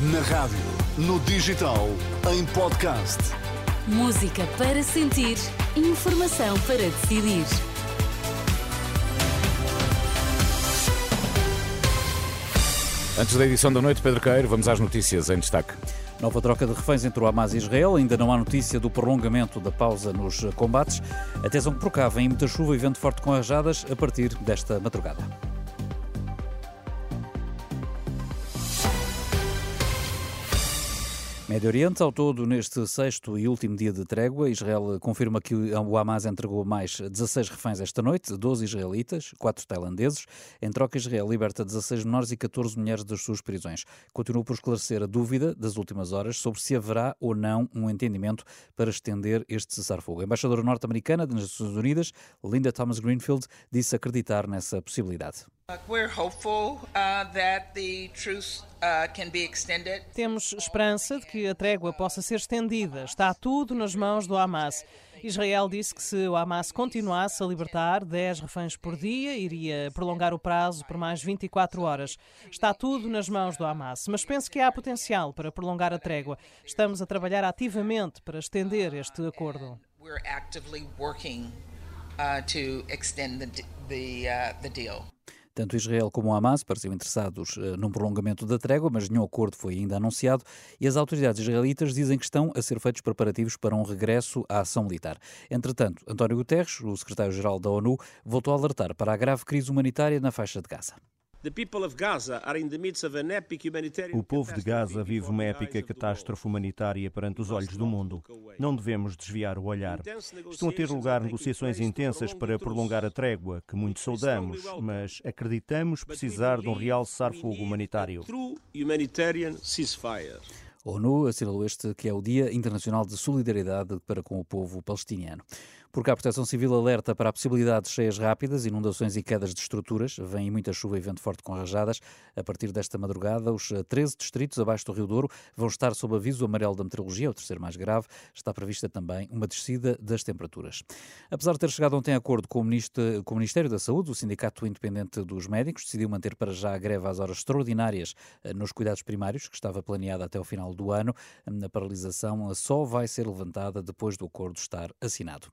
Na rádio, no digital, em podcast. Música para sentir, informação para decidir. Antes da edição da noite, Pedro Queiro, vamos às notícias em destaque. Nova troca de reféns entre o Hamas e Israel. Ainda não há notícia do prolongamento da pausa nos combates. Atenção que por cá vem muita chuva e vento forte com rajadas a partir desta madrugada. Médio Oriente, ao todo, neste sexto e último dia de trégua, Israel confirma que o Hamas entregou mais 16 reféns esta noite, 12 israelitas, 4 tailandeses. Em troca, Israel liberta 16 menores e 14 mulheres das suas prisões. Continua por esclarecer a dúvida das últimas horas sobre se haverá ou não um entendimento para estender este cessar-fogo. A embaixadora norte-americana das Nações Unidas, Linda Thomas Greenfield, disse acreditar nessa possibilidade. Temos esperança de que a trégua possa ser estendida. Está tudo nas mãos do Hamas. Israel disse que se o Hamas continuasse a libertar 10 reféns por dia, iria prolongar o prazo por mais 24 horas. Está tudo nas mãos do Hamas, mas penso que há potencial para prolongar a trégua. Estamos a trabalhar ativamente para estender este acordo. Tanto Israel como Hamas pareciam interessados uh, num prolongamento da trégua, mas nenhum acordo foi ainda anunciado e as autoridades israelitas dizem que estão a ser feitos preparativos para um regresso à ação militar. Entretanto, António Guterres, o secretário-geral da ONU, voltou a alertar para a grave crise humanitária na faixa de Gaza. O povo de Gaza vive uma épica catástrofe humanitária perante os olhos do mundo. Não devemos desviar o olhar. Estão a ter lugar negociações intensas para prolongar a trégua, que muito saudamos, mas acreditamos precisar de um real cessar-fogo humanitário. A ONU assinalou este que é o Dia Internacional de Solidariedade para com o povo palestiniano. Porque a Proteção Civil alerta para a possibilidade de cheias rápidas, inundações e quedas de estruturas. Vem muita chuva e vento forte com rajadas. A partir desta madrugada, os 13 distritos abaixo do Rio Douro vão estar sob aviso amarelo da meteorologia, o terceiro mais grave. Está prevista também uma descida das temperaturas. Apesar de ter chegado ontem a acordo com o, Ministro, com o Ministério da Saúde, o Sindicato Independente dos Médicos decidiu manter para já a greve às horas extraordinárias eh, nos cuidados primários, que estava planeada até o final do ano. A paralisação só vai ser levantada depois do acordo estar assinado.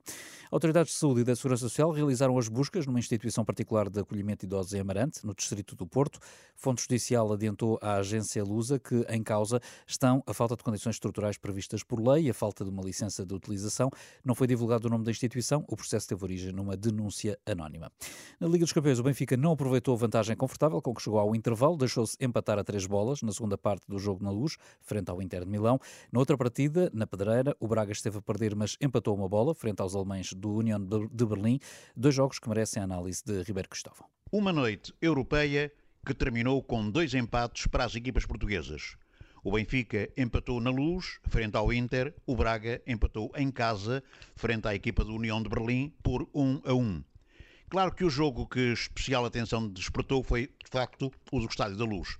Autoridades de Saúde e da Segurança Social realizaram as buscas numa instituição particular de acolhimento de idosos em Amarante, no distrito do Porto. Fonte judicial adiantou à agência Lusa que em causa estão a falta de condições estruturais previstas por lei e a falta de uma licença de utilização. Não foi divulgado o nome da instituição, o processo teve origem numa denúncia anónima. Na Liga dos Campeões, o Benfica não aproveitou a vantagem confortável com que chegou ao intervalo, deixou-se empatar a três bolas na segunda parte do jogo na luz, frente ao Inter de Milão. Na outra partida, na Pedreira, o Braga esteve a perder, mas empatou uma bola frente aos alemães do União de Berlim, dois jogos que merecem a análise de Ribeiro Cristóvão. Uma noite europeia que terminou com dois empates para as equipas portuguesas. O Benfica empatou na luz, frente ao Inter. O Braga empatou em casa, frente à equipa do União de Berlim, por 1 a 1. Claro que o jogo que especial atenção despertou foi, de facto, o do Estádio da Luz,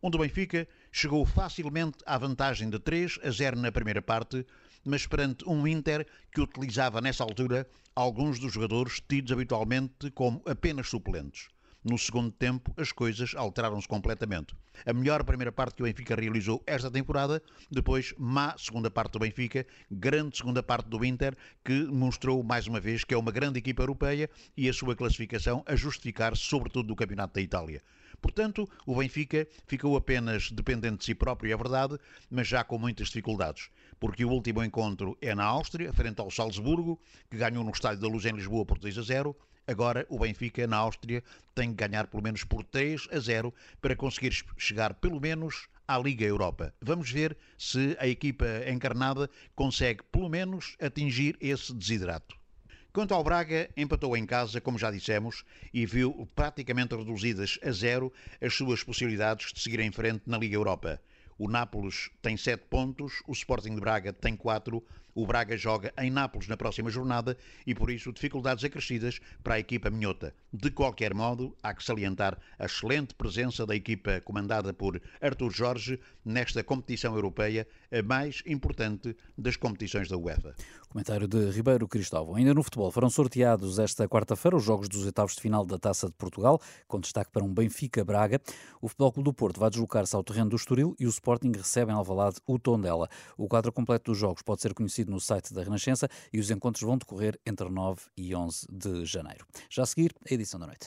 onde o Benfica chegou facilmente à vantagem de 3 a 0 na primeira parte, mas perante um Inter que utilizava nessa altura alguns dos jogadores tidos habitualmente como apenas suplentes. No segundo tempo, as coisas alteraram-se completamente. A melhor primeira parte que o Benfica realizou esta temporada, depois, má segunda parte do Benfica, grande segunda parte do Inter, que mostrou mais uma vez que é uma grande equipa europeia e a sua classificação a justificar-se, sobretudo, do Campeonato da Itália. Portanto, o Benfica ficou apenas dependente de si próprio, é verdade, mas já com muitas dificuldades porque o último encontro é na Áustria, frente ao Salzburgo, que ganhou no Estádio da Luz em Lisboa por 2 a 0. Agora o Benfica, na Áustria, tem que ganhar pelo menos por 3 a 0 para conseguir chegar pelo menos à Liga Europa. Vamos ver se a equipa encarnada consegue pelo menos atingir esse desidrato. Quanto ao Braga, empatou em casa, como já dissemos, e viu praticamente reduzidas a zero as suas possibilidades de seguir em frente na Liga Europa. O Nápoles tem 7 pontos, o Sporting de Braga tem 4 o Braga joga em Nápoles na próxima jornada e, por isso, dificuldades acrescidas para a equipa minhota. De qualquer modo, há que salientar a excelente presença da equipa comandada por Artur Jorge nesta competição europeia, a mais importante das competições da UEFA. Comentário de Ribeiro Cristóvão. Ainda no futebol, foram sorteados esta quarta-feira os jogos dos oitavos de final da Taça de Portugal, com destaque para um Benfica-Braga. O Futebol Clube do Porto vai deslocar-se ao terreno do Estoril e o Sporting recebe em Alvalade o Tondela. O quadro completo dos jogos pode ser conhecido no site da Renascença e os encontros vão decorrer entre 9 e 11 de janeiro. Já a seguir, a edição da noite.